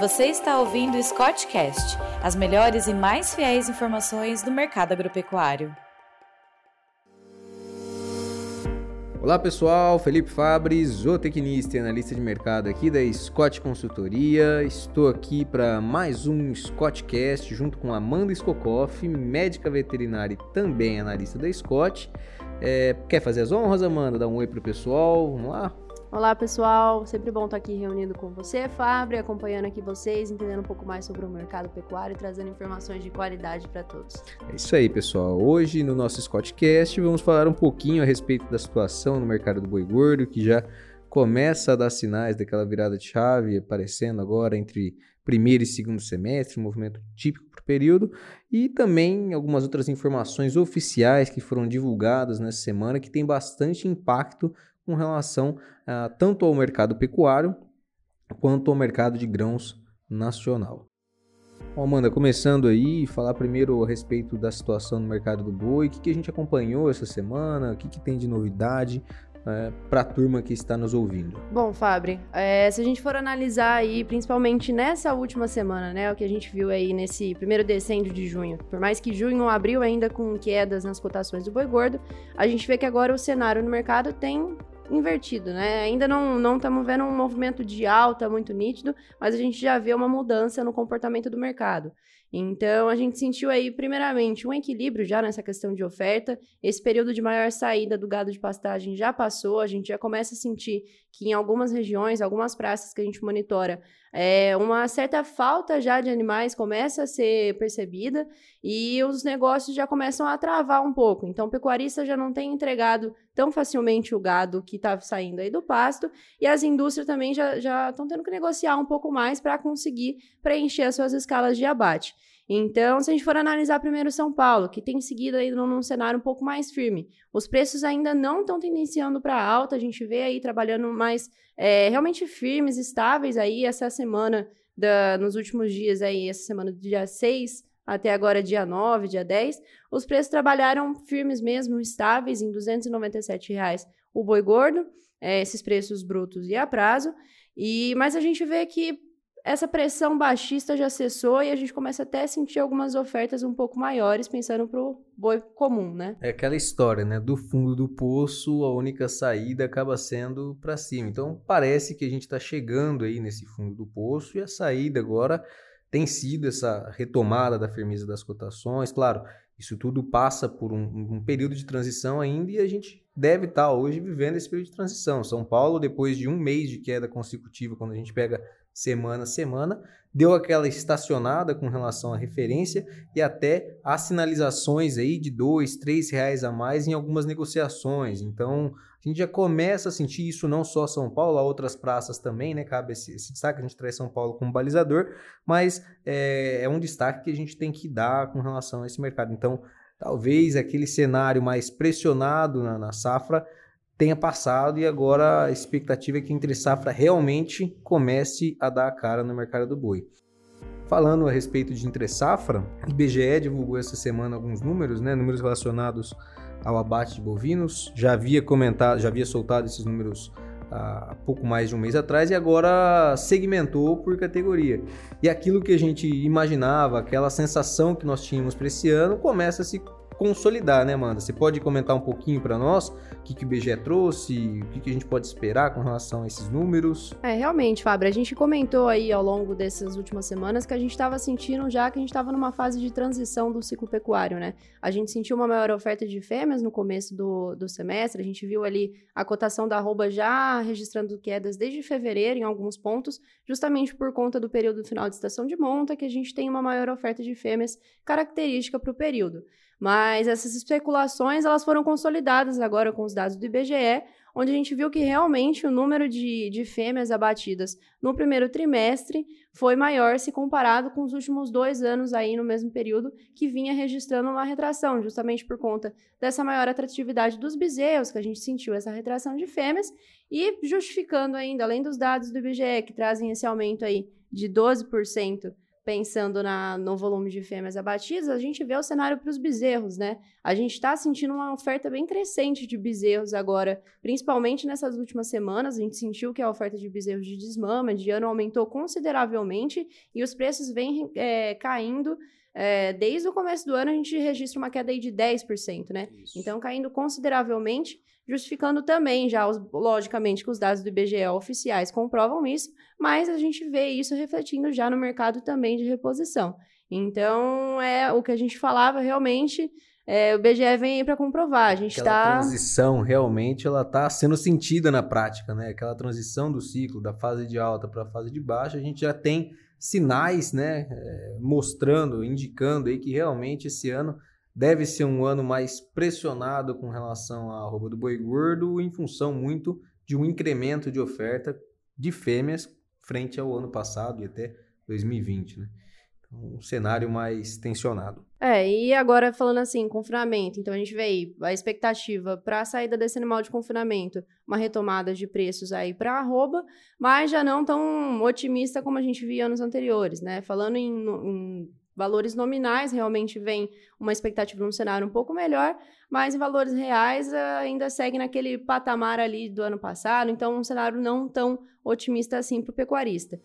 Você está ouvindo o Scottcast, as melhores e mais fiéis informações do mercado agropecuário. Olá pessoal, Felipe Fabres, zootecnista e analista de mercado aqui da Scott Consultoria. Estou aqui para mais um Scottcast junto com Amanda Skokoff, médica veterinária e também analista da Scott. É, quer fazer as honras, Amanda? Dá um oi pro pessoal, vamos lá? Olá pessoal, sempre bom estar aqui reunido com você, Fábio, acompanhando aqui vocês, entendendo um pouco mais sobre o mercado pecuário e trazendo informações de qualidade para todos. É isso aí, pessoal. Hoje no nosso Scottcast vamos falar um pouquinho a respeito da situação no mercado do boi gordo, que já começa a dar sinais daquela virada de chave aparecendo agora entre primeiro e segundo semestre, um movimento típico para o período, e também algumas outras informações oficiais que foram divulgadas nessa semana que tem bastante impacto com relação uh, tanto ao mercado pecuário quanto ao mercado de grãos nacional. Bom, Amanda, começando aí, falar primeiro a respeito da situação no mercado do boi, o que, que a gente acompanhou essa semana, o que, que tem de novidade é, para a turma que está nos ouvindo? Bom, Fabri, é, se a gente for analisar aí, principalmente nessa última semana, né, o que a gente viu aí nesse primeiro decêndio de junho, por mais que junho abriu ainda com quedas nas cotações do boi gordo, a gente vê que agora o cenário no mercado tem invertido, né? Ainda não estamos vendo um movimento de alta muito nítido, mas a gente já vê uma mudança no comportamento do mercado. Então, a gente sentiu aí, primeiramente, um equilíbrio já nessa questão de oferta. Esse período de maior saída do gado de pastagem já passou, a gente já começa a sentir que em algumas regiões, algumas praças que a gente monitora, é, uma certa falta já de animais começa a ser percebida e os negócios já começam a travar um pouco. Então, o pecuarista já não tem entregado tão facilmente o gado que está saindo aí do pasto e as indústrias também já estão tendo que negociar um pouco mais para conseguir preencher as suas escalas de abate. Então, se a gente for analisar primeiro São Paulo, que tem seguido aí num, num cenário um pouco mais firme, os preços ainda não estão tendenciando para alta, a gente vê aí trabalhando mais é, realmente firmes, estáveis aí essa semana, da, nos últimos dias aí, essa semana do dia 6 até agora dia 9, dia 10, os preços trabalharam firmes mesmo, estáveis em 297 reais o boi gordo, é, esses preços brutos e a prazo, e mas a gente vê que essa pressão baixista já cessou e a gente começa até a sentir algumas ofertas um pouco maiores, pensando para o boi comum, né? É aquela história, né? Do fundo do poço, a única saída acaba sendo para cima. Então, parece que a gente está chegando aí nesse fundo do poço e a saída agora tem sido essa retomada da firmeza das cotações. Claro, isso tudo passa por um, um período de transição ainda e a gente deve estar tá hoje vivendo esse período de transição. São Paulo, depois de um mês de queda consecutiva, quando a gente pega semana a semana, deu aquela estacionada com relação à referência e até as sinalizações aí de dois, três reais a mais em algumas negociações. Então a gente já começa a sentir isso não só São Paulo, outras praças também, né? Cabe esse, esse destaque, a gente traz São Paulo como balizador, mas é, é um destaque que a gente tem que dar com relação a esse mercado. Então, talvez aquele cenário mais pressionado na, na safra tenha passado e agora a expectativa é que entre safra realmente comece a dar a cara no mercado do boi. Falando a respeito de entre safra, o IBGE divulgou essa semana alguns números, né, números relacionados ao abate de bovinos. Já havia comentado, já havia soltado esses números há pouco mais de um mês atrás e agora segmentou por categoria. E aquilo que a gente imaginava, aquela sensação que nós tínhamos para esse ano, começa a se consolidar, né, Amanda? Você pode comentar um pouquinho para nós o que, que o IBGE trouxe, o que, que a gente pode esperar com relação a esses números? É, realmente, Fábio, a gente comentou aí ao longo dessas últimas semanas que a gente estava sentindo já que a gente estava numa fase de transição do ciclo pecuário, né? A gente sentiu uma maior oferta de fêmeas no começo do, do semestre, a gente viu ali a cotação da arroba já registrando quedas desde fevereiro em alguns pontos, justamente por conta do período final de estação de monta, que a gente tem uma maior oferta de fêmeas característica para o período. Mas essas especulações elas foram consolidadas agora com os dados do IBGE, onde a gente viu que realmente o número de, de fêmeas abatidas no primeiro trimestre foi maior se comparado com os últimos dois anos aí no mesmo período, que vinha registrando uma retração, justamente por conta dessa maior atratividade dos bezerros, que a gente sentiu essa retração de fêmeas, e justificando ainda, além dos dados do IBGE, que trazem esse aumento aí de 12% pensando na, no volume de fêmeas abatidas, a gente vê o cenário para os bezerros, né? A gente está sentindo uma oferta bem crescente de bezerros agora, principalmente nessas últimas semanas. A gente sentiu que a oferta de bezerros de desmama de ano aumentou consideravelmente e os preços vêm é, caindo. É, desde o começo do ano, a gente registra uma queda aí de 10%, né? Isso. Então, caindo consideravelmente justificando também já, os, logicamente, que os dados do IBGE oficiais comprovam isso, mas a gente vê isso refletindo já no mercado também de reposição. Então, é o que a gente falava realmente, é, o IBGE vem aí para comprovar. A gente está. transição realmente ela está sendo sentida na prática, né? Aquela transição do ciclo da fase de alta para a fase de baixa, a gente já tem sinais, né, é, mostrando, indicando aí que realmente esse ano deve ser um ano mais pressionado com relação à roupa do boi gordo, em função muito de um incremento de oferta de fêmeas frente ao ano passado e até 2020, né? Um cenário mais tensionado. É, e agora falando assim, confinamento, então a gente vê aí a expectativa para a saída desse animal de confinamento, uma retomada de preços aí para arroba, mas já não tão otimista como a gente via anos anteriores, né? Falando em, em valores nominais, realmente vem uma expectativa num cenário um pouco melhor, mas em valores reais ainda segue naquele patamar ali do ano passado, então um cenário não tão otimista assim para o pecuarista.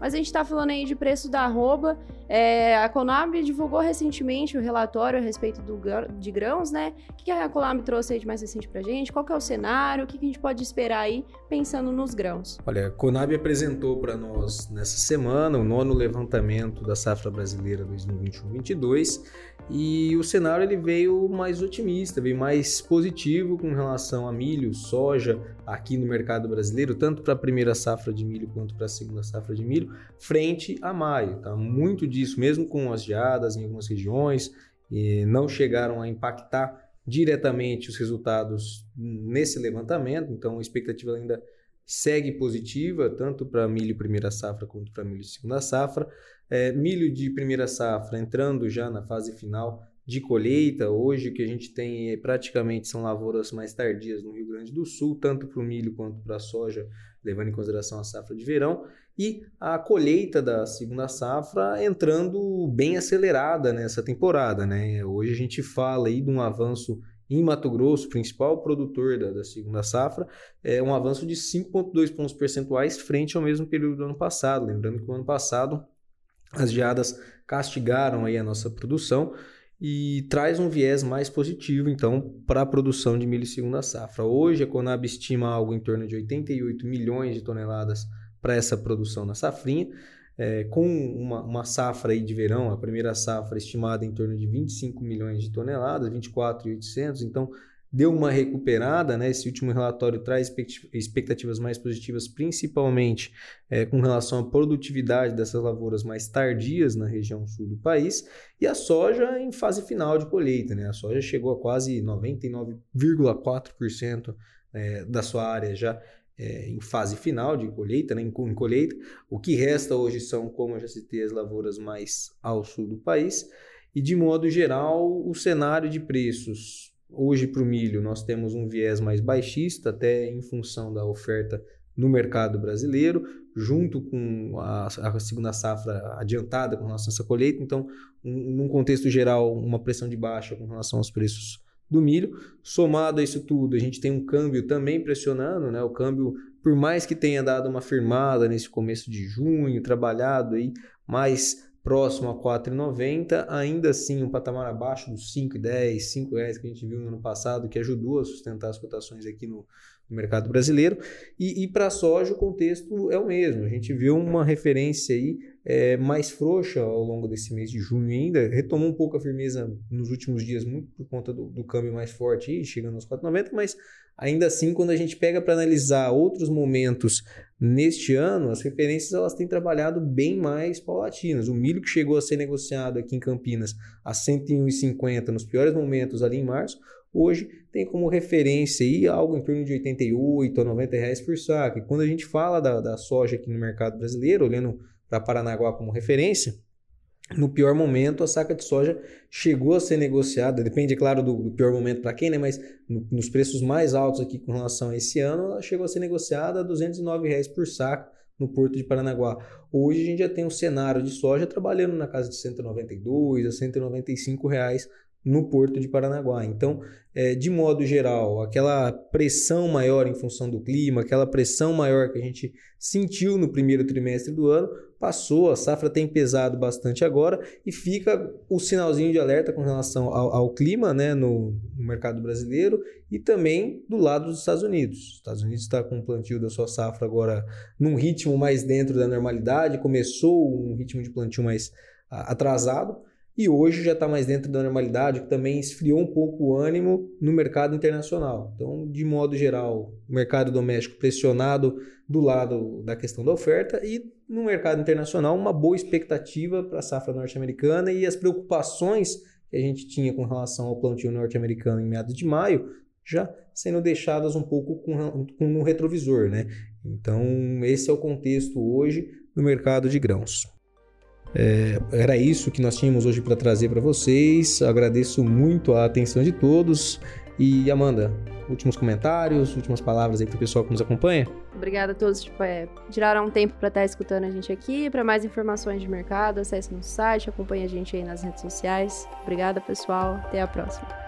Mas a gente está falando aí de preço da arroba. É, a Conab divulgou recentemente o relatório a respeito do, de grãos, né? O que a Conab trouxe aí de mais recente para gente? Qual que é o cenário? O que a gente pode esperar aí pensando nos grãos? Olha, a Conab apresentou para nós nessa semana o nono levantamento da safra brasileira 2021-22 e o cenário ele veio mais otimista, veio mais positivo com relação a milho, soja aqui no mercado brasileiro, tanto para a primeira safra de milho quanto para a segunda safra de milho, frente a maio. Tá? Muito disso, mesmo com as geadas em algumas regiões, não chegaram a impactar diretamente os resultados nesse levantamento, então a expectativa ainda segue positiva, tanto para milho primeira safra quanto para milho segunda safra. É, milho de primeira safra entrando já na fase final de colheita. Hoje o que a gente tem é, praticamente são lavouras mais tardias no Rio Grande do Sul, tanto para o milho quanto para a soja, levando em consideração a safra de verão. E a colheita da segunda safra entrando bem acelerada nessa temporada. Né? Hoje a gente fala aí de um avanço em Mato Grosso, principal produtor da, da segunda safra, é um avanço de 5,2 pontos percentuais frente ao mesmo período do ano passado. Lembrando que o ano passado as geadas castigaram aí a nossa produção e traz um viés mais positivo, então, para a produção de milho segunda safra. Hoje, a Conab estima algo em torno de 88 milhões de toneladas para essa produção na safrinha, é, com uma, uma, safra aí de verão, a primeira safra estimada em torno de 25 milhões de toneladas, 24.800, então deu uma recuperada, né? Esse último relatório traz expectativas mais positivas, principalmente é, com relação à produtividade dessas lavouras mais tardias na região sul do país, e a soja em fase final de colheita, né? A soja chegou a quase 99,4% é, da sua área já é, em fase final de colheita, né? em, colheita. O que resta hoje são, como eu já citei, as lavouras mais ao sul do país. E de modo geral, o cenário de preços Hoje, para o milho, nós temos um viés mais baixista, até em função da oferta no mercado brasileiro, junto com a, a segunda safra adiantada com relação a essa colheita. Então, um, num contexto geral, uma pressão de baixa com relação aos preços do milho. Somado a isso tudo, a gente tem um câmbio também pressionando, né? O câmbio, por mais que tenha dado uma firmada nesse começo de junho, trabalhado aí mais próximo a 4,90, ainda assim um patamar abaixo dos 5,10, 5 reais que a gente viu no ano passado, que ajudou a sustentar as cotações aqui no, no mercado brasileiro. E, e para a soja o contexto é o mesmo. A gente viu uma referência aí é, mais frouxa ao longo desse mês de junho ainda, retomou um pouco a firmeza nos últimos dias, muito por conta do, do câmbio mais forte aí, chegando aos 4,90, mas ainda assim, quando a gente pega para analisar outros momentos neste ano, as referências elas têm trabalhado bem mais paulatinas. O milho que chegou a ser negociado aqui em Campinas a 101,50 nos piores momentos ali em março, hoje tem como referência aí algo em torno de 88 a 90 reais por saco. E quando a gente fala da, da soja aqui no mercado brasileiro, olhando para Paranaguá como referência, no pior momento, a saca de soja chegou a ser negociada, depende, é claro, do, do pior momento para quem, né? mas no, nos preços mais altos aqui com relação a esse ano, ela chegou a ser negociada a 209 reais por saco, no Porto de Paranaguá. Hoje a gente já tem um cenário de soja trabalhando na casa de 192 a 195 reais no Porto de Paranaguá. Então, é, de modo geral, aquela pressão maior em função do clima, aquela pressão maior que a gente sentiu no primeiro trimestre do ano, passou, a safra tem pesado bastante agora e fica o sinalzinho de alerta com relação ao, ao clima né, no, no, mercado brasileiro e também do lado dos Estados Unidos. Os Estados Unidos está com o plantio da sua safra agora num ritmo mais dentro da normalidade, começou um ritmo de plantio mais atrasado, e hoje já está mais dentro da normalidade, que também esfriou um pouco o ânimo no mercado internacional. Então, de modo geral, o mercado doméstico pressionado do lado da questão da oferta e no mercado internacional uma boa expectativa para a safra norte-americana e as preocupações que a gente tinha com relação ao plantio norte-americano em meados de maio já sendo deixadas um pouco com, com no retrovisor, né? Então, esse é o contexto hoje no mercado de grãos. É, era isso que nós tínhamos hoje para trazer para vocês. agradeço muito a atenção de todos. E Amanda, últimos comentários, últimas palavras aí para o pessoal que nos acompanha? Obrigada a todos tipo, é, tiraram um tempo para estar tá escutando a gente aqui. Para mais informações de mercado, acesse nosso site, acompanhe a gente aí nas redes sociais. Obrigada, pessoal. Até a próxima.